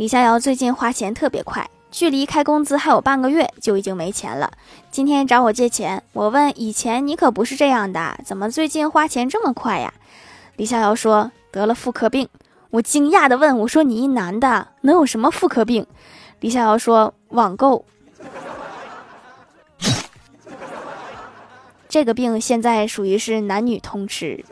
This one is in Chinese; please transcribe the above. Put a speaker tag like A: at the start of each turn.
A: 李逍遥最近花钱特别快距离开工资还有半个月就已经没钱了。今天找我借钱我问以前你可不是这样的怎么最近花钱这么快呀？李逍遥说得了妇科病。我惊讶的问我说你一男的能有什么妇科病？李逍遥说网购。这个病现在属于是男女通吃。